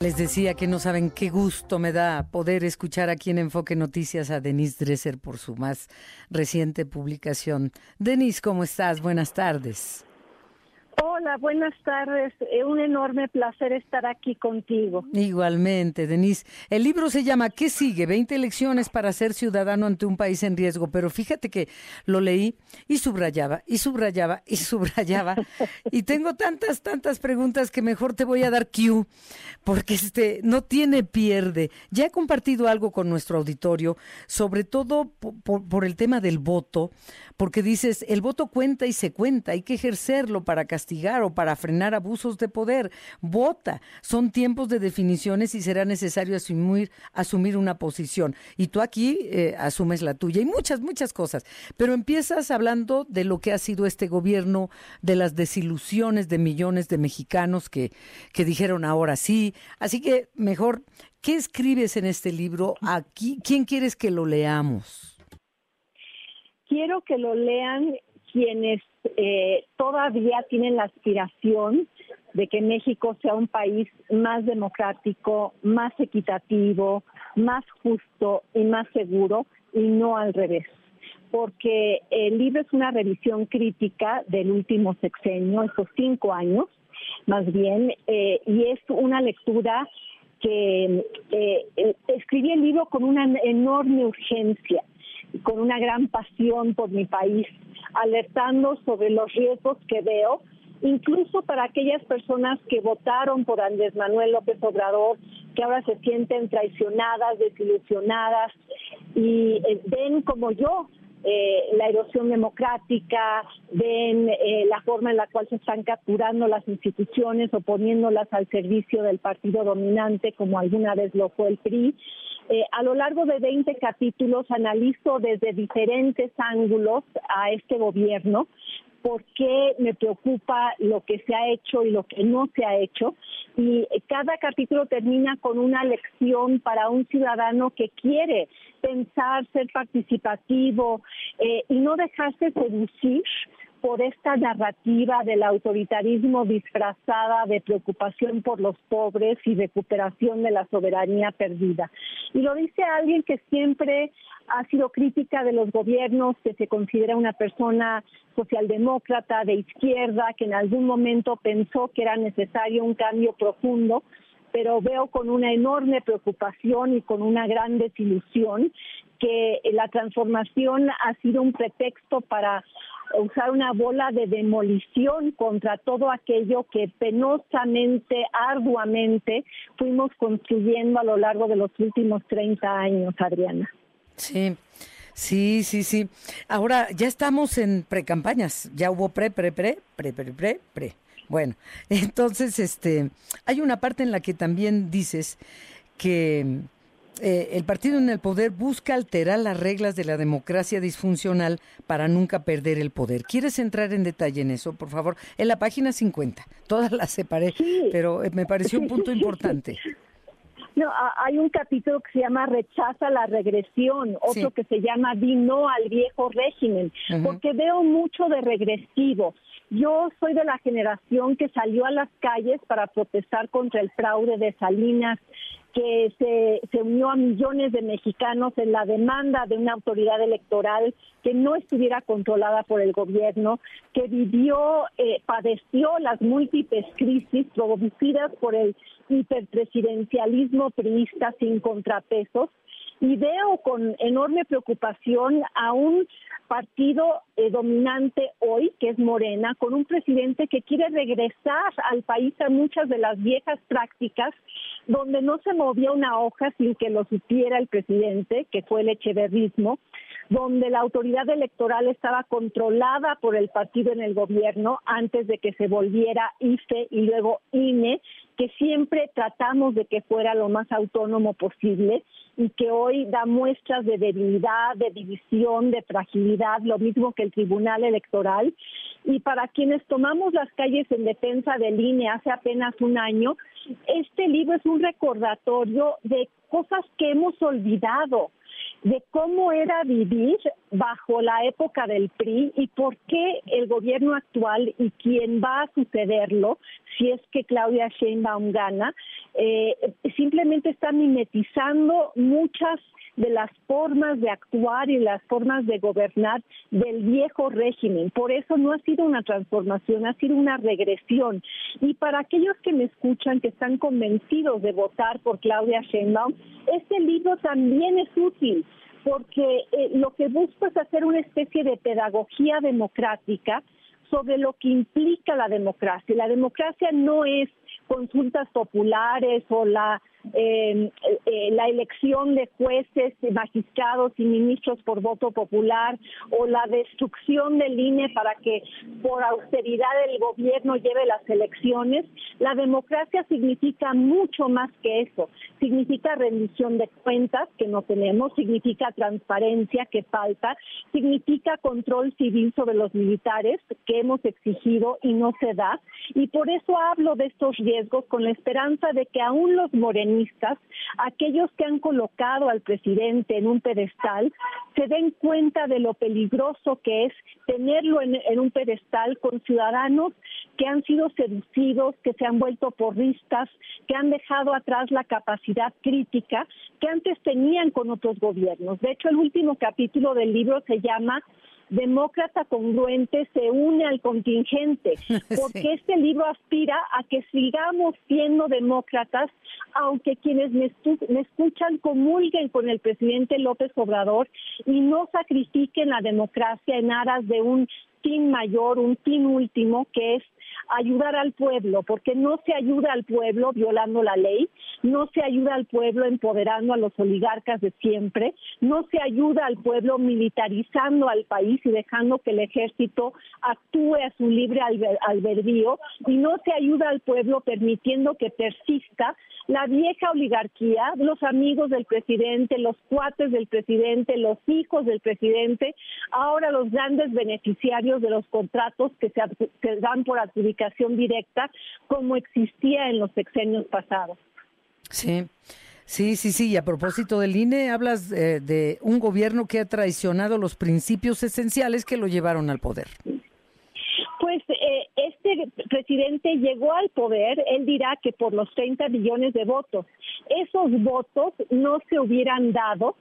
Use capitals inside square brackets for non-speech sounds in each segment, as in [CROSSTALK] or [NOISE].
Les decía que no saben qué gusto me da poder escuchar aquí en Enfoque Noticias a Denise Dresser por su más reciente publicación. Denise, ¿cómo estás? Buenas tardes. Hola, buenas tardes. Es un enorme placer estar aquí contigo. Igualmente, Denise. El libro se llama ¿Qué sigue? 20 lecciones para ser ciudadano ante un país en riesgo. Pero fíjate que lo leí y subrayaba, y subrayaba, y [LAUGHS] subrayaba. y tengo tantas, tantas preguntas que mejor te voy a dar cue, porque este no tiene pierde. Ya he compartido algo con nuestro auditorio, sobre todo por, por el tema del voto, porque dices, el voto cuenta y se cuenta, hay que ejercerlo para castigar o para frenar abusos de poder. Vota. Son tiempos de definiciones y será necesario asumir, asumir una posición. Y tú aquí eh, asumes la tuya y muchas, muchas cosas. Pero empiezas hablando de lo que ha sido este gobierno, de las desilusiones de millones de mexicanos que, que dijeron ahora sí. Así que mejor, ¿qué escribes en este libro? Aquí, ¿Quién quieres que lo leamos? Quiero que lo lean quienes eh, todavía tienen la aspiración de que México sea un país más democrático, más equitativo, más justo y más seguro y no al revés. Porque el libro es una revisión crítica del último sexenio, esos cinco años más bien, eh, y es una lectura que eh, escribí el libro con una enorme urgencia, con una gran pasión por mi país alertando sobre los riesgos que veo, incluso para aquellas personas que votaron por Andrés Manuel López Obrador, que ahora se sienten traicionadas, desilusionadas y eh, ven como yo eh, la erosión democrática, ven eh, la forma en la cual se están capturando las instituciones o poniéndolas al servicio del partido dominante, como alguna vez lo fue el PRI. Eh, a lo largo de 20 capítulos analizo desde diferentes ángulos a este gobierno, por qué me preocupa lo que se ha hecho y lo que no se ha hecho. Y cada capítulo termina con una lección para un ciudadano que quiere pensar, ser participativo eh, y no dejarse seducir por esta narrativa del autoritarismo disfrazada de preocupación por los pobres y recuperación de la soberanía perdida. Y lo dice alguien que siempre ha sido crítica de los gobiernos, que se considera una persona socialdemócrata de izquierda, que en algún momento pensó que era necesario un cambio profundo pero veo con una enorme preocupación y con una gran desilusión que la transformación ha sido un pretexto para usar una bola de demolición contra todo aquello que penosamente, arduamente fuimos construyendo a lo largo de los últimos 30 años, Adriana. Sí. Sí, sí, sí. Ahora ya estamos en precampañas. Ya hubo pre, pre, pre, pre, pre, pre, pre. Bueno, [LAUGHS] entonces, este, hay una parte en la que también dices que eh, el partido en el poder busca alterar las reglas de la democracia disfuncional para nunca perder el poder. ¿Quieres entrar en detalle en eso, por favor? En la página 50. Todas las separé, pero eh, me pareció un punto importante. No, hay un capítulo que se llama Rechaza la regresión, otro que se llama Di no al viejo régimen, porque veo mucho de regresivo. Yo soy de la generación que salió a las calles para protestar contra el fraude de Salinas, que se, se, unió a millones de mexicanos en la demanda de una autoridad electoral que no estuviera controlada por el gobierno, que vivió, eh, padeció las múltiples crisis producidas por el hiperpresidencialismo priista sin contrapesos y veo con enorme preocupación a un partido eh, dominante hoy, que es Morena, con un presidente que quiere regresar al país a muchas de las viejas prácticas, donde no se movía una hoja sin que lo supiera el presidente, que fue el echeverrismo, donde la autoridad electoral estaba controlada por el partido en el gobierno antes de que se volviera IFE y luego INE, que siempre tratamos de que fuera lo más autónomo posible y que hoy da muestras de debilidad, de división, de fragilidad, lo mismo que el Tribunal Electoral. Y para quienes tomamos las calles en defensa del INE hace apenas un año, este libro es un recordatorio de cosas que hemos olvidado, de cómo era vivir bajo la época del PRI y por qué el gobierno actual y quien va a sucederlo, si es que Claudia Sheinbaum gana, eh, simplemente está mimetizando muchas de las formas de actuar y las formas de gobernar del viejo régimen. Por eso no ha sido una transformación, ha sido una regresión. Y para aquellos que me escuchan, que están convencidos de votar por Claudia Sheinbaum, este libro también es útil porque eh, lo que busco es hacer una especie de pedagogía democrática sobre lo que implica la democracia. La democracia no es consultas populares o la eh, eh, la elección de jueces, magistrados y ministros por voto popular o la destrucción del INE para que por austeridad el gobierno lleve las elecciones. La democracia significa mucho más que eso. Significa rendición de cuentas que no tenemos, significa transparencia que falta, significa control civil sobre los militares que hemos exigido y no se da. Y por eso hablo de estos riesgos con la esperanza de que aún los aquellos que han colocado al presidente en un pedestal, se den cuenta de lo peligroso que es tenerlo en, en un pedestal con ciudadanos que han sido seducidos, que se han vuelto porristas, que han dejado atrás la capacidad crítica que antes tenían con otros gobiernos. De hecho, el último capítulo del libro se llama demócrata congruente se une al contingente, [LAUGHS] porque este libro aspira a que sigamos siendo demócratas, aunque quienes me, me, escuchan comulguen con el presidente López Obrador y no sacrifiquen la democracia en aras de un fin mayor, un fin último, que es ayudar al pueblo, porque no se ayuda al pueblo violando la ley, no se ayuda al pueblo empoderando a los oligarcas de siempre, no se ayuda al pueblo militarizando al país y dejando que el ejército actúe a su libre albedrío, y no se ayuda al pueblo permitiendo que persista la vieja oligarquía, los amigos del presidente, los cuates del presidente, los hijos del presidente, ahora los grandes beneficiarios de los contratos que se, dan por directa, como existía en los sexenios pasados. Sí. Sí, sí, sí. Y a propósito del INE, hablas eh, de un gobierno que ha traicionado los principios esenciales que lo llevaron al poder. Pues eh, este presidente llegó al poder, él dirá que por los 30 millones de votos. Esos votos no se hubieran dado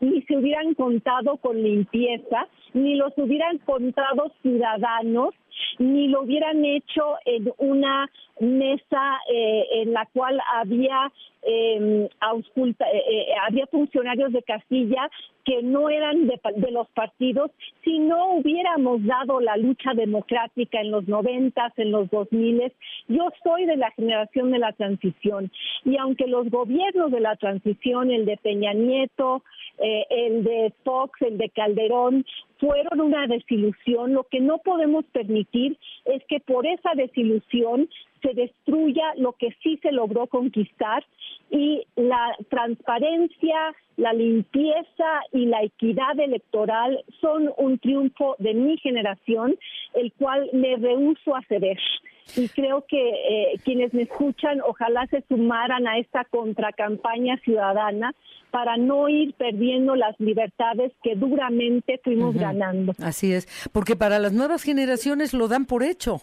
ni se hubieran contado con limpieza, ni los hubieran contado ciudadanos, ni lo hubieran hecho en una mesa eh, en la cual había em, eh, eh, había funcionarios de Castilla que no eran de, de, los partidos, si no hubiéramos dado la lucha democrática en los noventas, en los dos miles. Yo soy de la generación de la transición y aunque los gobiernos de la transición, el de Peña Nieto, eh, el de Fox, el de Calderón, fueron una desilusión. Lo que no podemos permitir es que por esa desilusión se destruya lo que sí se logró conquistar y la transparencia, la limpieza y la equidad electoral son un triunfo de mi generación, el cual me rehuso a ceder. Y creo que eh, quienes me escuchan ojalá se sumaran a esta contracampaña ciudadana para no ir perdiendo las libertades que duramente fuimos ganando. Así es, porque para las nuevas generaciones lo dan por hecho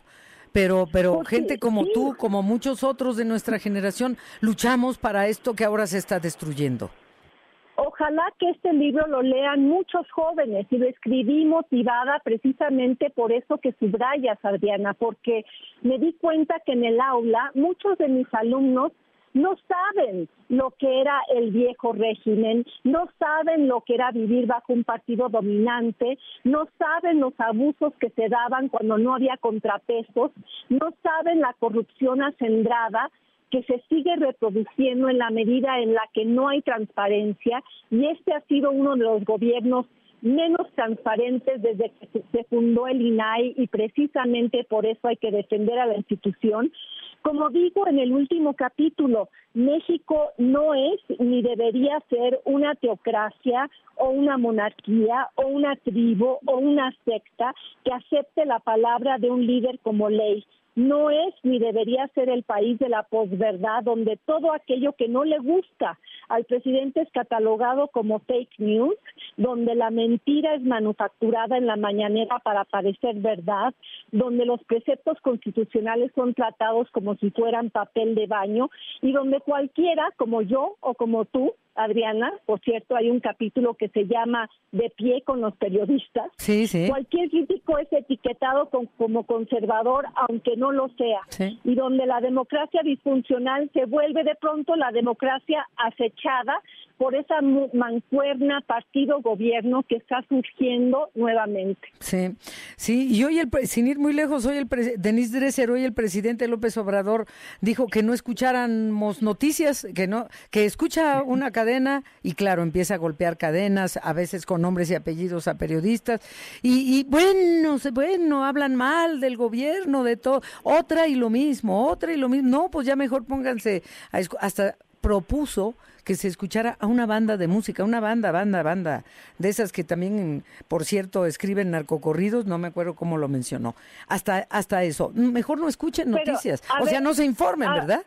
pero pero gente como tú, como muchos otros de nuestra generación, luchamos para esto que ahora se está destruyendo. Ojalá que este libro lo lean muchos jóvenes y lo escribí motivada precisamente por eso que subrayas, Adriana, porque me di cuenta que en el aula muchos de mis alumnos no saben lo que era el viejo régimen, no saben lo que era vivir bajo un partido dominante, no saben los abusos que se daban cuando no había contrapesos, no saben la corrupción acendrada que se sigue reproduciendo en la medida en la que no hay transparencia y este ha sido uno de los gobiernos menos transparentes desde que se fundó el INAI y precisamente por eso hay que defender a la institución. Como digo en el último capítulo, México no es ni debería ser una teocracia o una monarquía o una tribu o una secta que acepte la palabra de un líder como ley. No es ni debería ser el país de la posverdad, donde todo aquello que no le gusta al presidente es catalogado como fake news, donde la mentira es manufacturada en la mañanera para parecer verdad, donde los preceptos constitucionales son tratados como si fueran papel de baño y donde cualquiera, como yo o como tú, Adriana, por cierto, hay un capítulo que se llama De pie con los periodistas. Sí, sí. Cualquier crítico es etiquetado como conservador, aunque no lo sea. Y donde la democracia disfuncional se vuelve de pronto la democracia acechada por esa mancuerna partido-gobierno que está surgiendo nuevamente. Sí, sí, y hoy, el, sin ir muy lejos, hoy el Denis Dresser, hoy el presidente López Obrador dijo que no escucháramos noticias, que no, que escucha una cadena y claro, empieza a golpear cadenas, a veces con nombres y apellidos a periodistas, y, y bueno, bueno, hablan mal del gobierno, de todo, otra y lo mismo, otra y lo mismo, no, pues ya mejor pónganse, a, hasta propuso que se escuchara a una banda de música, una banda, banda, banda, de esas que también, por cierto, escriben narcocorridos, no me acuerdo cómo lo mencionó. Hasta, hasta eso. Mejor no escuchen noticias, o sea, no se informen, ¿verdad?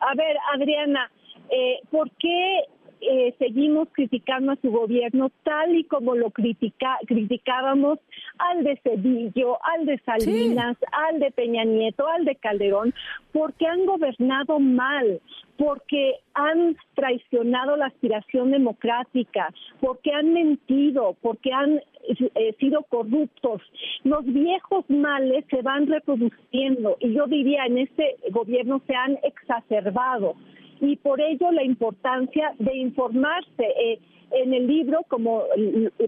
A ver, Adriana, eh, ¿por qué eh, seguimos criticando a su gobierno tal y como lo critica, criticábamos al de Cedillo, al de Salinas, al de Peña Nieto, al de Calderón, porque han gobernado mal, porque han traicionado la aspiración democrática, porque han mentido, porque han eh, sido corruptos. Los viejos males se van reproduciendo y yo diría en este gobierno se han exacerbado y por ello la importancia de informarse. Eh, en el libro, como,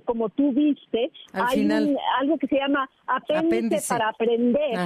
como tú viste, hay algo que se llama apéndice, para aprender.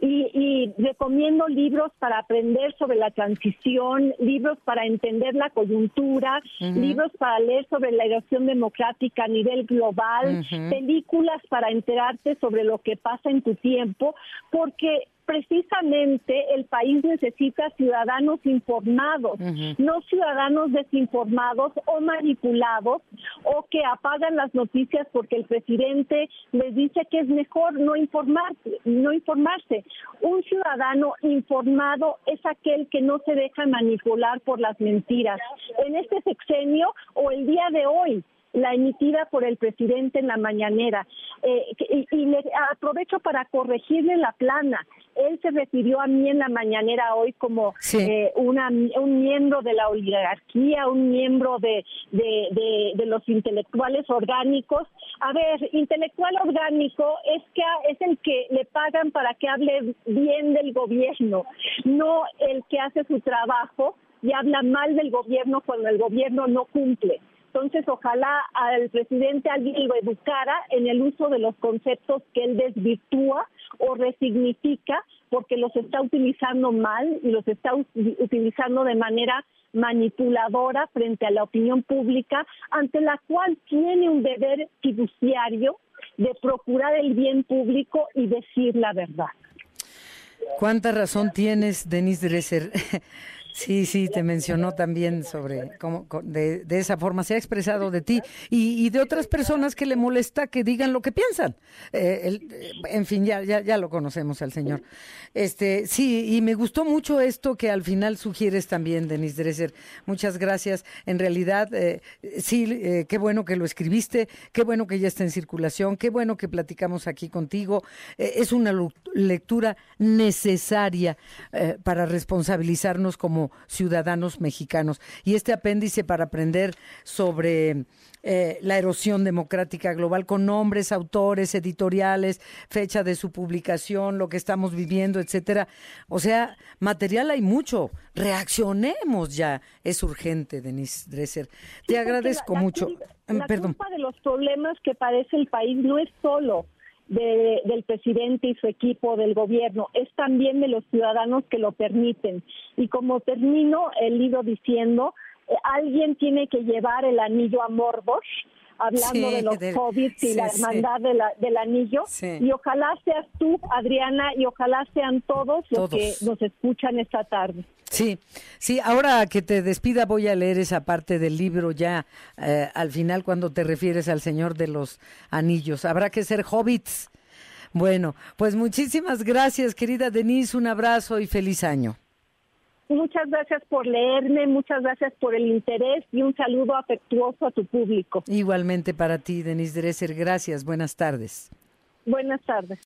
Y, y, recomiendo libros para aprender sobre la transición, libros para entender la coyuntura, libros para leer sobre la erosión democrática a nivel global, películas para enterarte sobre lo que pasa en tu tiempo, porque precisamente el país necesita ciudadanos informados, no ciudadanos desinformados o manipulados o que apagan las noticias porque el presidente les dice que es mejor no informarse, no informarse. Un ciudadano informado es aquel que no se deja manipular por las mentiras. En este sexenio o el día de hoy la emitida por el presidente en la mañanera. Eh, y, le aprovecho para corregirle la plana. Él se refirió a mí en la mañanera hoy como eh, una, un miembro de la oligarquía, un miembro de, de, de, los intelectuales orgánicos. A ver, intelectual orgánico es que es el que le pagan para que hable bien del gobierno, no el que hace su trabajo y habla mal del gobierno cuando el gobierno no cumple. Entonces, ojalá al presidente alguien lo educara en el uso de los conceptos que él desvirtúa o resignifica porque los está utilizando mal y los está utilizando de manera manipuladora frente a la opinión pública, ante la cual tiene un deber fiduciario de procurar el bien público y decir la verdad. ¿Cuánta razón tienes, Denise Dresser? Sí, sí, te mencionó también sobre cómo de, de esa forma se ha expresado de ti y, de otras personas que le molesta que digan lo que piensan. Eh, eh, en fin, ya, ya, ya lo conocemos al señor. Este, sí, y me gustó mucho esto que al final sugieres también, Denise Dresser. Muchas gracias. En realidad, eh, sí, qué bueno que lo escribiste, qué bueno que ya está en circulación, qué bueno que platicamos aquí contigo. es una lectura necesaria para responsabilizarnos como ciudadanos mexicanos. Y este apéndice para aprender sobre eh, la erosión democrática global con nombres, autores, editoriales, fecha de su publicación, lo que estamos viviendo, etcétera. O sea, material hay mucho. Reaccionemos ya. Es urgente, Denise Dresser. Te agradezco mucho. La Perdón. culpa de los problemas que padece el país no es solo del presidente y su equipo del gobierno, es también de los ciudadanos que lo permiten. Y como termino el libro diciendo, eh, alguien tiene que llevar el anillo a Mordor, hablando de los COVID y la hermandad del anillo. Y ojalá seas tú, Adriana, y ojalá sean todos los que nos escuchan esta tarde. Sí, sí, ahora que te despida voy a leer esa parte del libro ya eh, al final cuando te refieres al Señor de los Anillos. Habrá que ser hobbits Bueno, pues muchísimas gracias, querida Denise. Un abrazo y feliz año. Muchas gracias por leerme, muchas gracias por el interés y un saludo afectuoso a tu público. Igualmente para ti, Denise Dresser. Gracias. Buenas tardes. Buenas tardes.